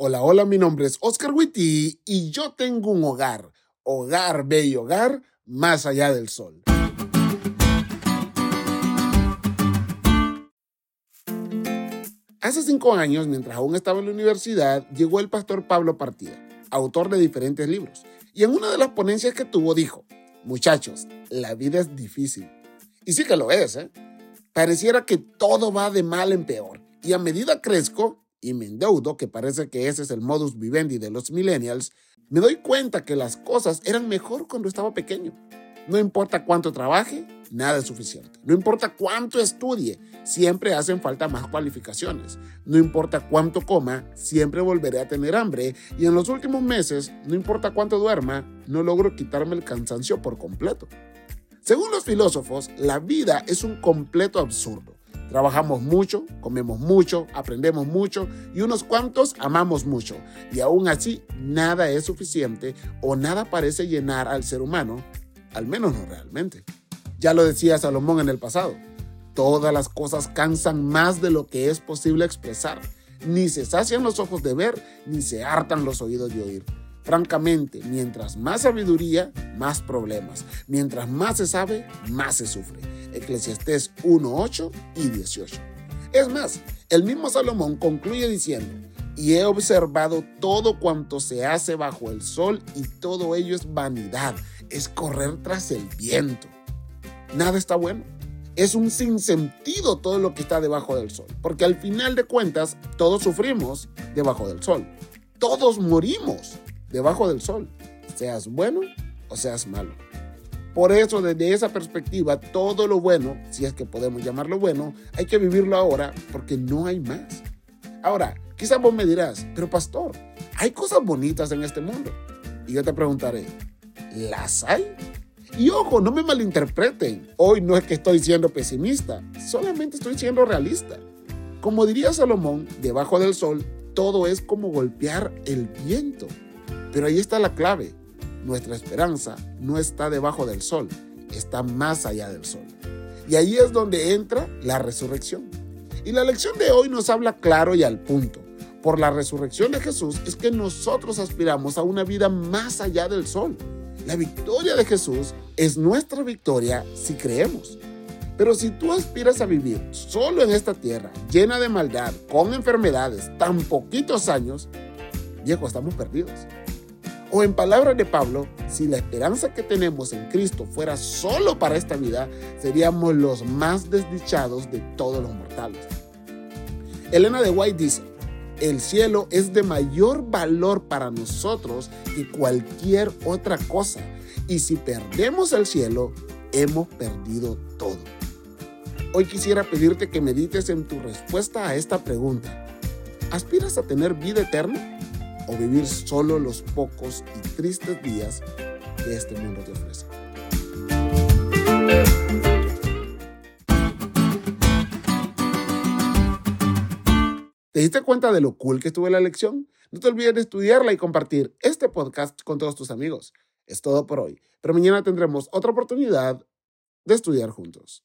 Hola, hola, mi nombre es Oscar Witty y yo tengo un hogar, hogar, bello hogar, más allá del sol. Hace cinco años, mientras aún estaba en la universidad, llegó el pastor Pablo Partida, autor de diferentes libros, y en una de las ponencias que tuvo dijo, muchachos, la vida es difícil. Y sí que lo es, ¿eh? Pareciera que todo va de mal en peor, y a medida crezco, y me endeudo, que parece que ese es el modus vivendi de los millennials, me doy cuenta que las cosas eran mejor cuando estaba pequeño. No importa cuánto trabaje, nada es suficiente. No importa cuánto estudie, siempre hacen falta más cualificaciones. No importa cuánto coma, siempre volveré a tener hambre. Y en los últimos meses, no importa cuánto duerma, no logro quitarme el cansancio por completo. Según los filósofos, la vida es un completo absurdo. Trabajamos mucho, comemos mucho, aprendemos mucho y unos cuantos amamos mucho. Y aún así, nada es suficiente o nada parece llenar al ser humano, al menos no realmente. Ya lo decía Salomón en el pasado, todas las cosas cansan más de lo que es posible expresar. Ni se sacian los ojos de ver, ni se hartan los oídos de oír. Francamente, mientras más sabiduría, más problemas. Mientras más se sabe, más se sufre. Eclesiastés 1, y 18. Es más, el mismo Salomón concluye diciendo, y he observado todo cuanto se hace bajo el sol y todo ello es vanidad, es correr tras el viento. Nada está bueno. Es un sinsentido todo lo que está debajo del sol, porque al final de cuentas todos sufrimos debajo del sol. Todos morimos debajo del sol, seas bueno o seas malo. Por eso, desde esa perspectiva, todo lo bueno, si es que podemos llamarlo bueno, hay que vivirlo ahora porque no hay más. Ahora, quizás vos me dirás, pero pastor, hay cosas bonitas en este mundo. Y yo te preguntaré, ¿las hay? Y ojo, no me malinterpreten, hoy no es que estoy siendo pesimista, solamente estoy siendo realista. Como diría Salomón, debajo del sol, todo es como golpear el viento. Pero ahí está la clave. Nuestra esperanza no está debajo del sol, está más allá del sol. Y ahí es donde entra la resurrección. Y la lección de hoy nos habla claro y al punto. Por la resurrección de Jesús es que nosotros aspiramos a una vida más allá del sol. La victoria de Jesús es nuestra victoria si creemos. Pero si tú aspiras a vivir solo en esta tierra, llena de maldad, con enfermedades, tan poquitos años, viejo, estamos perdidos. O en palabras de Pablo, si la esperanza que tenemos en Cristo fuera solo para esta vida, seríamos los más desdichados de todos los mortales. Elena de White dice, el cielo es de mayor valor para nosotros que cualquier otra cosa. Y si perdemos el cielo, hemos perdido todo. Hoy quisiera pedirte que medites en tu respuesta a esta pregunta. ¿Aspiras a tener vida eterna? O vivir solo los pocos y tristes días que este mundo te ofrece. ¿Te diste cuenta de lo cool que estuvo la lección? No te olvides de estudiarla y compartir este podcast con todos tus amigos. Es todo por hoy, pero mañana tendremos otra oportunidad de estudiar juntos.